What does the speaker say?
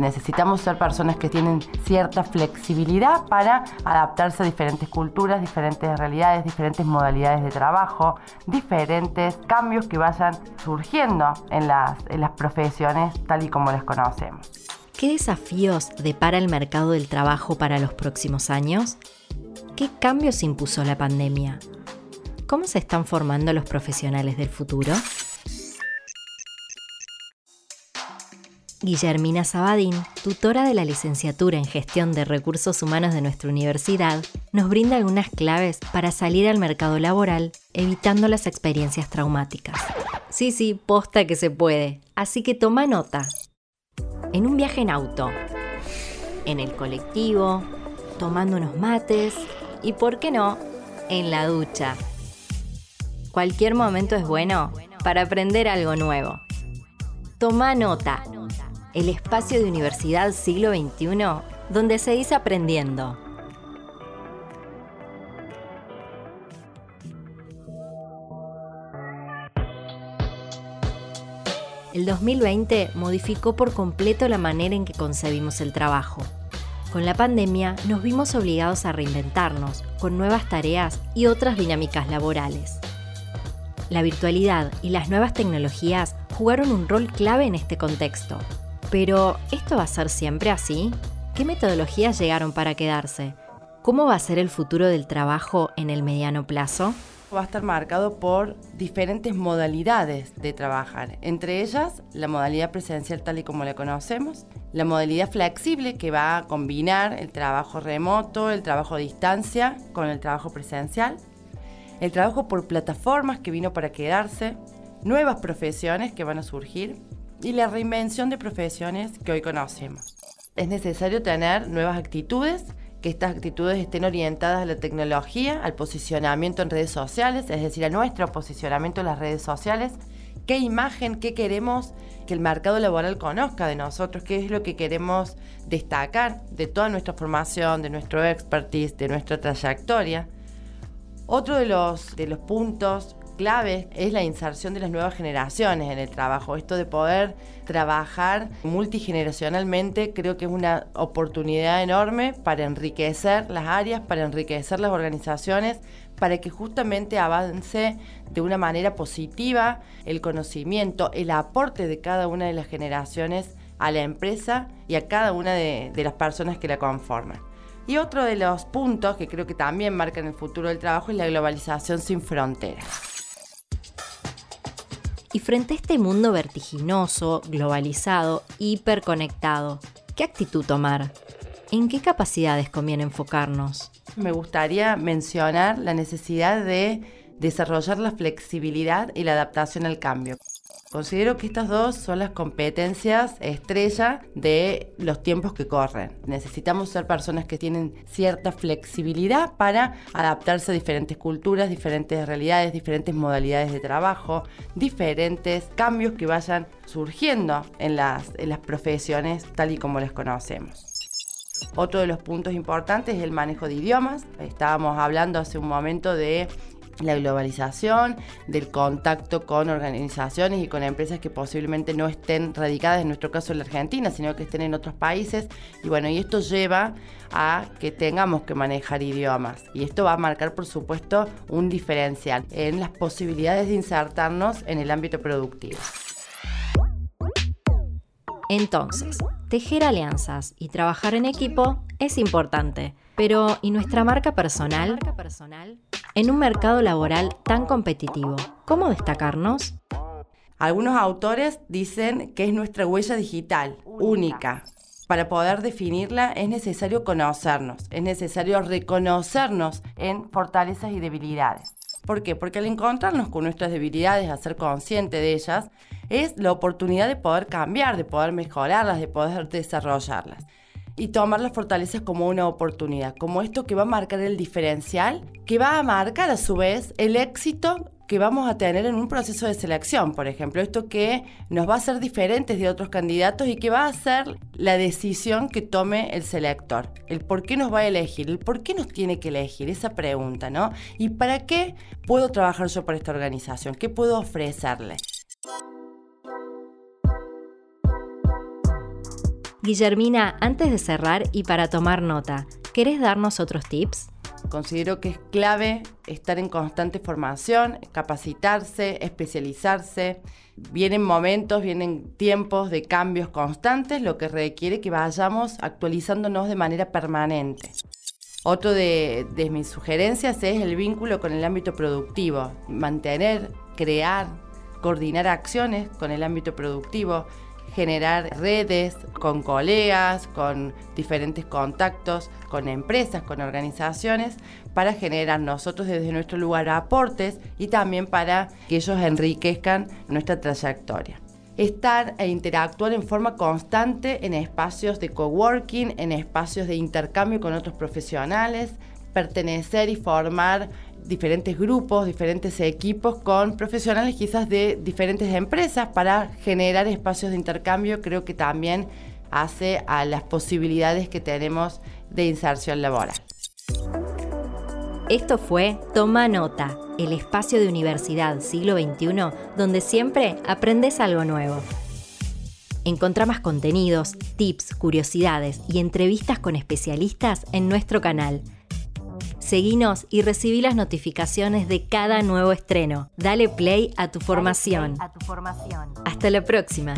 Necesitamos ser personas que tienen cierta flexibilidad para adaptarse a diferentes culturas, diferentes realidades, diferentes modalidades de trabajo, diferentes cambios que vayan surgiendo en las, en las profesiones tal y como las conocemos. ¿Qué desafíos depara el mercado del trabajo para los próximos años? ¿Qué cambios impuso la pandemia? ¿Cómo se están formando los profesionales del futuro? Guillermina Sabadín, tutora de la licenciatura en Gestión de Recursos Humanos de nuestra universidad, nos brinda algunas claves para salir al mercado laboral evitando las experiencias traumáticas. Sí, sí, posta que se puede, así que toma nota. En un viaje en auto, en el colectivo, tomando unos mates, y, ¿por qué no?, en la ducha. Cualquier momento es bueno para aprender algo nuevo. Toma nota. El espacio de Universidad Siglo XXI donde se dice aprendiendo. El 2020 modificó por completo la manera en que concebimos el trabajo. Con la pandemia nos vimos obligados a reinventarnos con nuevas tareas y otras dinámicas laborales. La virtualidad y las nuevas tecnologías jugaron un rol clave en este contexto. Pero, ¿esto va a ser siempre así? ¿Qué metodologías llegaron para quedarse? ¿Cómo va a ser el futuro del trabajo en el mediano plazo? va a estar marcado por diferentes modalidades de trabajar, entre ellas la modalidad presencial tal y como la conocemos, la modalidad flexible que va a combinar el trabajo remoto, el trabajo a distancia con el trabajo presencial, el trabajo por plataformas que vino para quedarse, nuevas profesiones que van a surgir y la reinvención de profesiones que hoy conocemos. Es necesario tener nuevas actitudes que estas actitudes estén orientadas a la tecnología, al posicionamiento en redes sociales, es decir, a nuestro posicionamiento en las redes sociales, qué imagen, qué queremos que el mercado laboral conozca de nosotros, qué es lo que queremos destacar de toda nuestra formación, de nuestro expertise, de nuestra trayectoria. Otro de los, de los puntos clave es la inserción de las nuevas generaciones en el trabajo. Esto de poder trabajar multigeneracionalmente creo que es una oportunidad enorme para enriquecer las áreas, para enriquecer las organizaciones, para que justamente avance de una manera positiva el conocimiento, el aporte de cada una de las generaciones a la empresa y a cada una de las personas que la conforman. Y otro de los puntos que creo que también marcan el futuro del trabajo es la globalización sin fronteras. Y frente a este mundo vertiginoso, globalizado, hiperconectado, ¿qué actitud tomar? ¿En qué capacidades conviene enfocarnos? Me gustaría mencionar la necesidad de desarrollar la flexibilidad y la adaptación al cambio. Considero que estas dos son las competencias estrella de los tiempos que corren. Necesitamos ser personas que tienen cierta flexibilidad para adaptarse a diferentes culturas, diferentes realidades, diferentes modalidades de trabajo, diferentes cambios que vayan surgiendo en las, profesiones tal y como las conocemos. Otro de los puntos importantes es el manejo de idiomas. Estábamos hablando hace un momento de la globalización, del contacto con organizaciones y con empresas que posiblemente no estén radicadas, en nuestro caso en la Argentina, sino que estén en otros países. Y bueno, y esto lleva a que tengamos que manejar idiomas. Y esto va a marcar, por supuesto, un diferencial en las posibilidades de insertarnos en el ámbito productivo. Entonces, tejer alianzas y trabajar en equipo es importante, pero ¿y nuestra marca personal? En un mercado laboral tan competitivo, ¿cómo destacarnos? Algunos autores dicen que es nuestra huella digital, única. Para poder definirla es necesario conocernos, es necesario reconocernos en fortalezas y debilidades. ¿Por qué? Porque al encontrarnos con nuestras debilidades, a ser consciente de ellas, es la oportunidad de poder cambiar, de poder mejorarlas, de poder desarrollarlas. Y tomar las fortalezas como una oportunidad, como esto que va a marcar el diferencial, que va a marcar a su vez el éxito que vamos a tener en un proceso de selección, por ejemplo, esto que nos va a hacer diferentes de otros candidatos y que va a ser la decisión que tome el selector, el por qué nos va a elegir, el por qué nos tiene que elegir, esa pregunta, ¿no? ¿Y para qué puedo trabajar yo por esta organización? ¿Qué puedo ofrecerle? Guillermina, antes de cerrar y para tomar nota, ¿querés darnos otros tips? Considero que es clave estar en constante formación, capacitarse, especializarse. Vienen momentos, vienen tiempos de cambios constantes, lo que requiere que vayamos actualizándonos de manera permanente. Otro de, mis sugerencias es el vínculo con el ámbito productivo, mantener, crear, coordinar acciones con el ámbito productivo, generar redes con colegas, con diferentes contactos, con empresas, con organizaciones, para generar nosotros desde nuestro lugar aportes y también para que ellos enriquezcan nuestra trayectoria. Estar e interactuar en forma constante en espacios de coworking, en espacios de intercambio con otros profesionales, pertenecer y formar diferentes grupos, diferentes equipos con profesionales quizás de diferentes empresas para generar espacios de intercambio, creo que también hace a las posibilidades que tenemos de inserción laboral. Esto fue Toma Nota, el espacio de Universidad Siglo XXI donde siempre aprendes algo nuevo. Encontrá más contenidos, tips, curiosidades y entrevistas con especialistas en nuestro canal Seguinos y recibí las notificaciones de cada nuevo estreno. Dale play a tu formación. Hasta la próxima.